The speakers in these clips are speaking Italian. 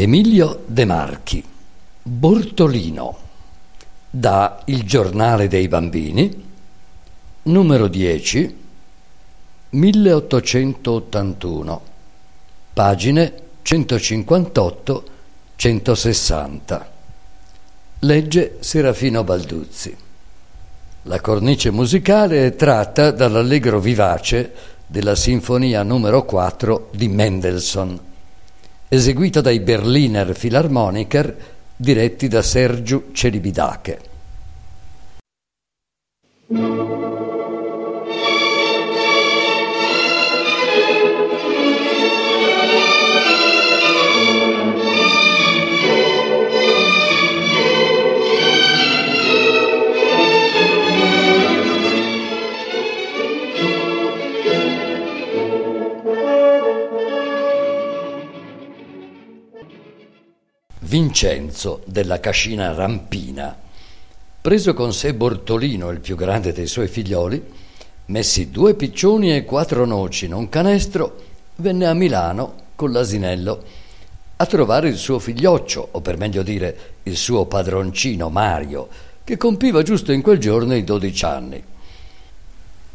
Emilio De Marchi, Bortolino, da Il giornale dei bambini, numero 10, 1881, pagine 158-160. Legge Serafino Balduzzi. La cornice musicale è tratta dall'allegro vivace della Sinfonia numero 4 di Mendelssohn eseguita dai Berliner Philharmoniker diretti da Sergiu Celibidache. Vincenzo della Cascina Rampina, preso con sé Bortolino, il più grande dei suoi figlioli, messi due piccioni e quattro noci in un canestro, venne a Milano con l'asinello a trovare il suo figlioccio, o per meglio dire il suo padroncino Mario, che compiva giusto in quel giorno i dodici anni.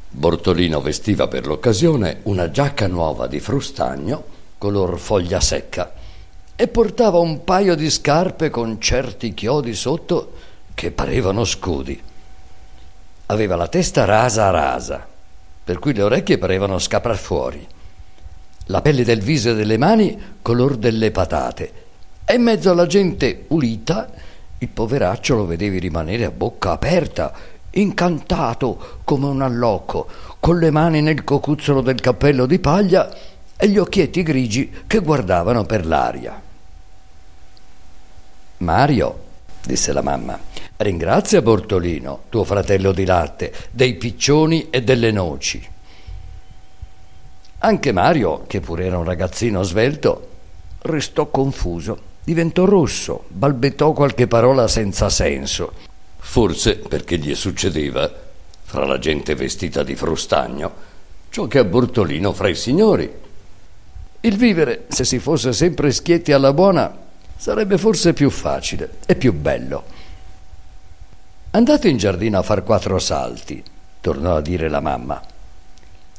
Bortolino vestiva per l'occasione una giacca nuova di frustagno, color foglia secca, e portava un paio di scarpe con certi chiodi sotto che parevano scudi. Aveva la testa rasa rasa, per cui le orecchie parevano scappar fuori. La pelle del viso e delle mani color delle patate. E in mezzo alla gente pulita, il poveraccio lo vedevi rimanere a bocca aperta, incantato come un allocco, con le mani nel cocuzzolo del cappello di paglia e gli occhietti grigi che guardavano per l'aria. Mario, disse la mamma, ringrazia Bortolino, tuo fratello di latte, dei piccioni e delle noci. Anche Mario, che pure era un ragazzino svelto, restò confuso, diventò rosso, balbettò qualche parola senza senso. Forse perché gli succedeva, fra la gente vestita di frustagno, ciò che a Bortolino fra i signori. Il vivere, se si fosse sempre schietti alla buona, Sarebbe forse più facile e più bello. Andate in giardino a far quattro salti, tornò a dire la mamma.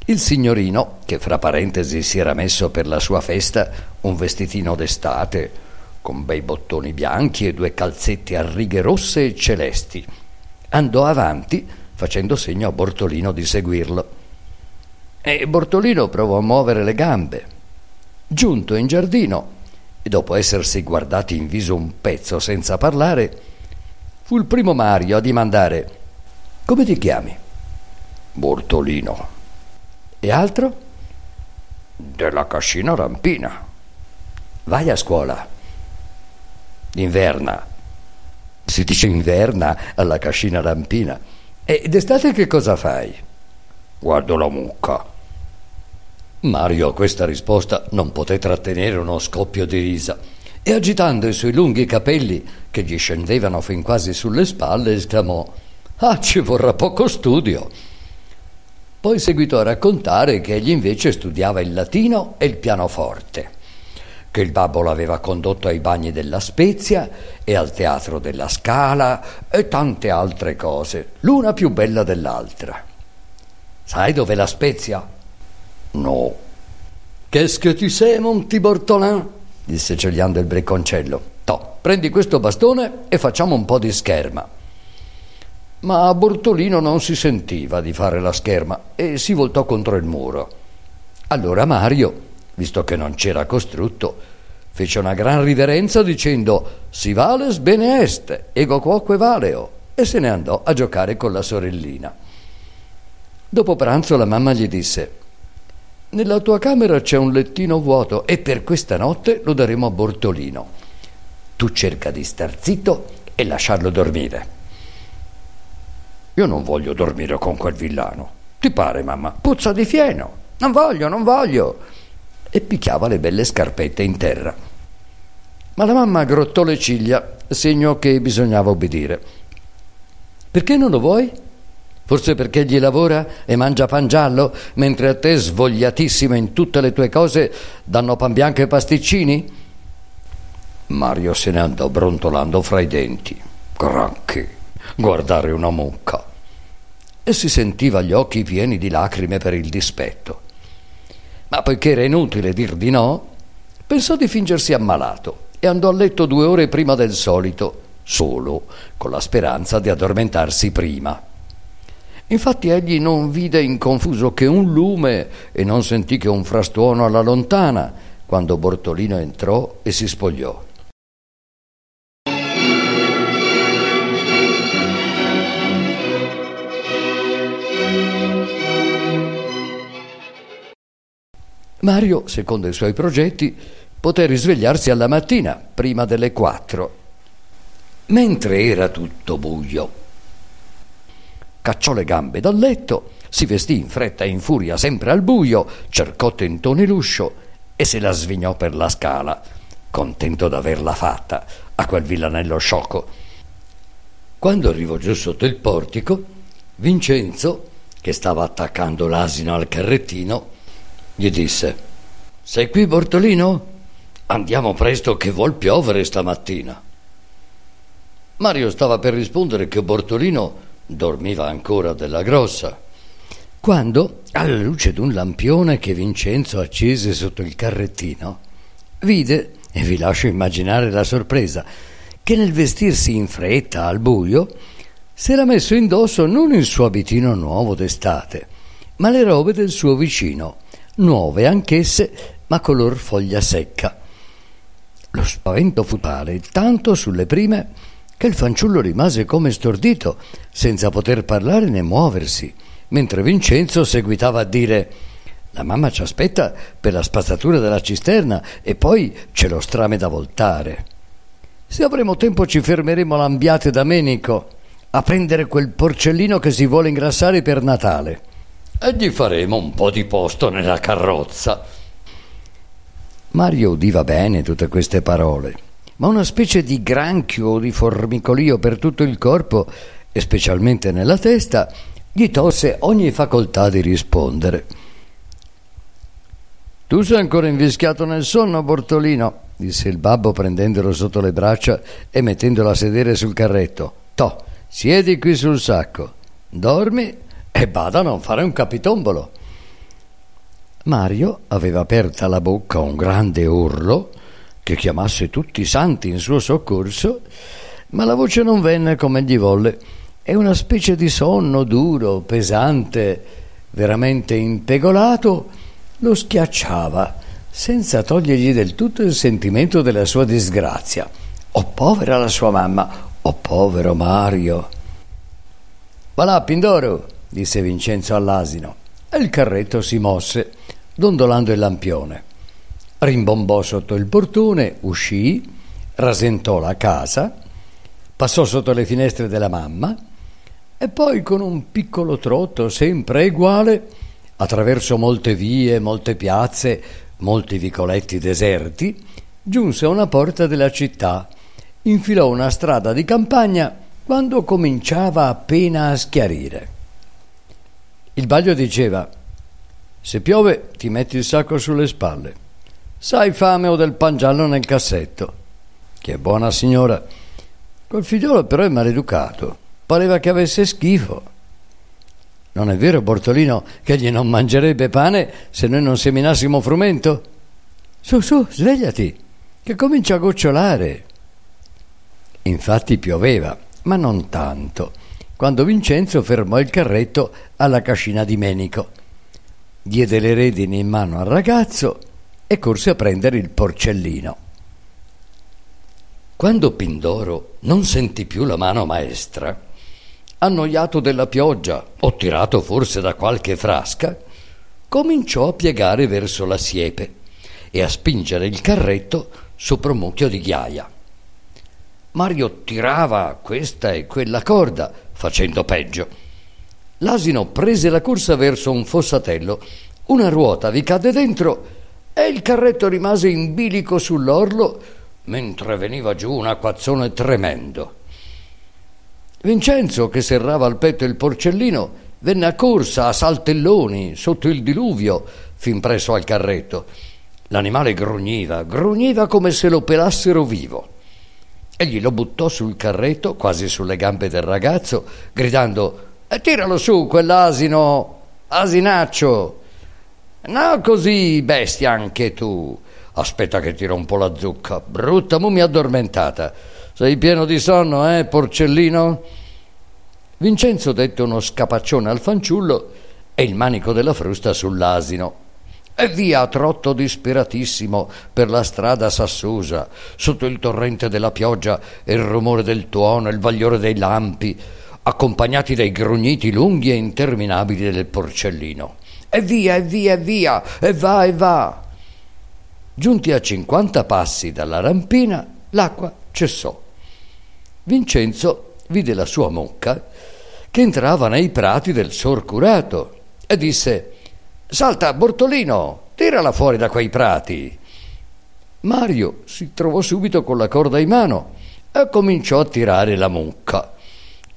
Il signorino, che fra parentesi si era messo per la sua festa un vestitino d'estate, con bei bottoni bianchi e due calzetti a righe rosse e celesti, andò avanti facendo segno a Bortolino di seguirlo. E Bortolino provò a muovere le gambe. Giunto in giardino, e dopo essersi guardati in viso un pezzo senza parlare, fu il primo Mario a dimandare Come ti chiami? Bortolino. E altro? Della cascina rampina. Vai a scuola. Inverna. Si dice inverna alla cascina rampina. E d'estate che cosa fai? Guardo la mucca. Mario a questa risposta non poté trattenere uno scoppio di risa e agitando i suoi lunghi capelli, che gli scendevano fin quasi sulle spalle, esclamò Ah, ci vorrà poco studio. Poi seguitò a raccontare che egli invece studiava il latino e il pianoforte, che il babbo l'aveva condotto ai bagni della Spezia e al teatro della Scala e tante altre cose, l'una più bella dell'altra. Sai dove la Spezia? No. Qu'est-ce que tu sais, mon petit Bortolin? disse cegliando il brecconcello. To, prendi questo bastone e facciamo un po' di scherma. Ma Bortolino non si sentiva di fare la scherma e si voltò contro il muro. Allora Mario, visto che non c'era costrutto, fece una gran riverenza dicendo Si vales bene est, ego quoque valeo, e se ne andò a giocare con la sorellina. Dopo pranzo la mamma gli disse nella tua camera c'è un lettino vuoto e per questa notte lo daremo a Bortolino. Tu cerca di star zitto e lasciarlo dormire. Io non voglio dormire con quel villano. Ti pare, mamma? Puzza di fieno. Non voglio, non voglio. E picchiava le belle scarpette in terra. Ma la mamma aggrottò le ciglia, segno che bisognava obbedire. Perché non lo vuoi? Forse perché gli lavora e mangia pan giallo, mentre a te, svogliatissima in tutte le tue cose, danno pan bianco e pasticcini? Mario se ne andò brontolando fra i denti. Granché, guardare una mucca. E si sentiva gli occhi pieni di lacrime per il dispetto. Ma poiché era inutile dir di no, pensò di fingersi ammalato e andò a letto due ore prima del solito, solo, con la speranza di addormentarsi prima. Infatti egli non vide in confuso che un lume e non sentì che un frastuono alla lontana, quando Bortolino entrò e si spogliò. Mario, secondo i suoi progetti, poté risvegliarsi alla mattina, prima delle quattro, mentre era tutto buio. Cacciò le gambe dal letto, si vestì in fretta e in furia sempre al buio, cercò tentone l'uscio e se la svignò per la scala, contento d'averla fatta a quel villanello sciocco. Quando arrivò giù sotto il portico, Vincenzo, che stava attaccando l'asino al carrettino, gli disse Sei qui, Bortolino? Andiamo presto che vuol piovere stamattina. Mario stava per rispondere che Bortolino dormiva ancora della grossa. Quando, alla luce d'un lampione che Vincenzo accese sotto il carrettino, vide, e vi lascio immaginare la sorpresa, che nel vestirsi in fretta al buio s'era messo indosso non il suo abitino nuovo d'estate, ma le robe del suo vicino, nuove anch'esse, ma color foglia secca. Lo spavento fu tale, tanto sulle prime, che il fanciullo rimase come stordito, senza poter parlare né muoversi, mentre Vincenzo seguitava a dire la mamma ci aspetta per la spazzatura della cisterna e poi c'è lo strame da voltare. Se avremo tempo ci fermeremo all'Ambiate Domenico a prendere quel porcellino che si vuole ingrassare per Natale. E gli faremo un po' di posto nella carrozza. Mario udiva bene tutte queste parole, ma una specie di granchio o di formicolio per tutto il corpo, e specialmente nella testa, gli tolse ogni facoltà di rispondere. Tu sei ancora invischiato nel sonno, Bortolino, disse il babbo prendendolo sotto le braccia e mettendolo a sedere sul carretto. Toh, siedi qui sul sacco, dormi e bada a non fare un capitombolo. Mario aveva aperta la bocca a un grande urlo che chiamasse tutti i santi in suo soccorso, ma la voce non venne come gli volle e una specie di sonno duro, pesante, veramente impegolato, lo schiacciava, senza togliergli del tutto il sentimento della sua disgrazia. Oh povera la sua mamma, oh povero Mario. Va là, Pindoro, disse Vincenzo all'asino, e il carretto si mosse, dondolando il lampione. Rimbombò sotto il portone, uscì, rasentò la casa, passò sotto le finestre della mamma e poi con un piccolo trotto sempre uguale, attraverso molte vie, molte piazze, molti vicoletti deserti, giunse a una porta della città, infilò una strada di campagna quando cominciava appena a schiarire. Il baglio diceva: Se piove ti metti il sacco sulle spalle. Sai fame o del pangiallo nel cassetto. Che buona signora. Col figliolo però è maleducato. Pareva che avesse schifo. Non è vero, Bortolino, che egli non mangerebbe pane se noi non seminassimo frumento? Su, su, svegliati, che comincia a gocciolare. Infatti pioveva, ma non tanto quando Vincenzo fermò il carretto alla cascina di Menico. Diede le redini in mano al ragazzo e corse a prendere il porcellino. Quando Pindoro non sentì più la mano maestra, annoiato della pioggia o tirato forse da qualche frasca, cominciò a piegare verso la siepe e a spingere il carretto sopra un mucchio di ghiaia. Mario tirava questa e quella corda, facendo peggio. L'asino prese la corsa verso un fossatello, una ruota vi cadde dentro e il carretto rimase in bilico sull'orlo mentre veniva giù un acquazzone tremendo. Vincenzo, che serrava al petto il porcellino, venne a corsa a saltelloni sotto il diluvio fin presso al carretto L'animale grugniva, grugniva come se lo pelassero vivo. Egli lo buttò sul carretto, quasi sulle gambe del ragazzo, gridando e tiralo su quell'asino, asinaccio. No, così, bestia, anche tu. Aspetta che tiro un po' la zucca. Brutta mummia addormentata. Sei pieno di sonno, eh, porcellino? Vincenzo dette uno scapaccione al fanciullo e il manico della frusta sull'asino. E via a trotto disperatissimo per la strada sassosa, sotto il torrente della pioggia e il rumore del tuono, il bagliore dei lampi, accompagnati dai grugniti lunghi e interminabili del porcellino. E via, e via, e via, e va, e va. Giunti a cinquanta passi dalla rampina, l'acqua cessò. Vincenzo vide la sua mucca che entrava nei prati del sor curato e disse Salta, Bortolino, tirala fuori da quei prati. Mario si trovò subito con la corda in mano e cominciò a tirare la mucca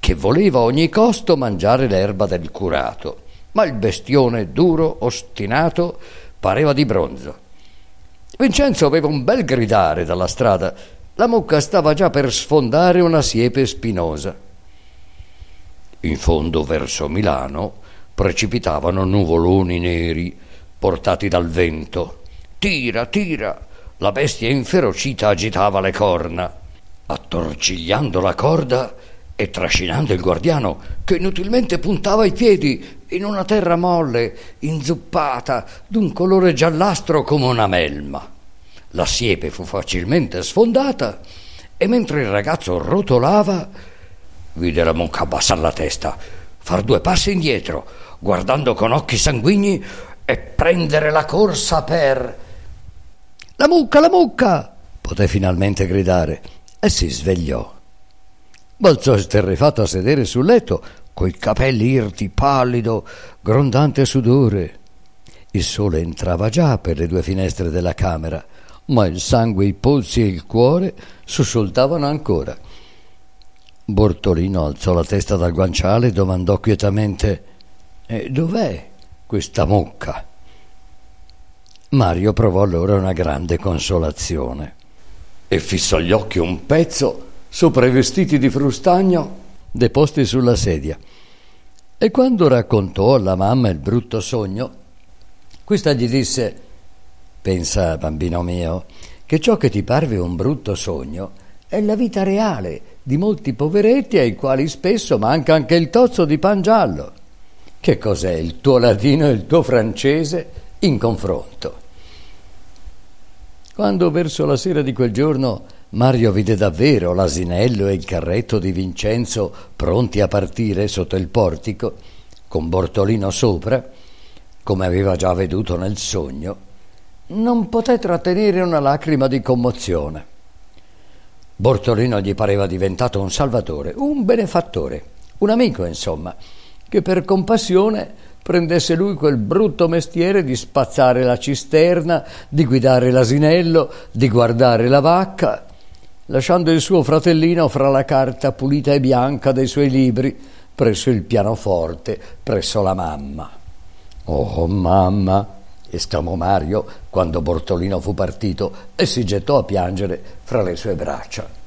che voleva a ogni costo mangiare l'erba del curato, ma il bestione duro, ostinato, pareva di bronzo. Vincenzo aveva un bel gridare dalla strada. La mucca stava già per sfondare una siepe spinosa. In fondo verso Milano precipitavano nuvoloni neri portati dal vento. Tira, tira! La bestia inferocita agitava le corna. Attorcigliando la corda, e trascinando il guardiano che inutilmente puntava i piedi in una terra molle, inzuppata, d'un colore giallastro come una melma. La siepe fu facilmente sfondata e mentre il ragazzo rotolava, vide la monca abbassare la testa, far due passi indietro, guardando con occhi sanguigni e prendere la corsa per... La mucca, la mucca! poté finalmente gridare e si svegliò. Balzò esterrefatto a sedere sul letto, coi capelli irti, pallido, grondante sudore. Il sole entrava già per le due finestre della camera, ma il sangue, i polsi e il cuore sussultavano ancora. Bortolino alzò la testa dal guanciale e domandò quietamente e dov'è questa mucca? Mario provò allora una grande consolazione e fissò gli occhi un pezzo sopra i vestiti di frustagno deposti sulla sedia. E quando raccontò alla mamma il brutto sogno, questa gli disse: Pensa, bambino mio, che ciò che ti parve un brutto sogno è la vita reale di molti poveretti ai quali spesso manca anche il tozzo di pan giallo. Che cos'è il tuo latino e il tuo francese in confronto? Quando verso la sera di quel giorno Mario vide davvero l'asinello e il carretto di Vincenzo pronti a partire sotto il portico, con Bortolino sopra, come aveva già veduto nel sogno. Non poté trattenere una lacrima di commozione. Bortolino gli pareva diventato un salvatore, un benefattore, un amico, insomma, che per compassione prendesse lui quel brutto mestiere di spazzare la cisterna, di guidare l'asinello, di guardare la vacca lasciando il suo fratellino fra la carta pulita e bianca dei suoi libri presso il pianoforte, presso la mamma. Oh mamma! esclamò Mario quando Bortolino fu partito e si gettò a piangere fra le sue braccia.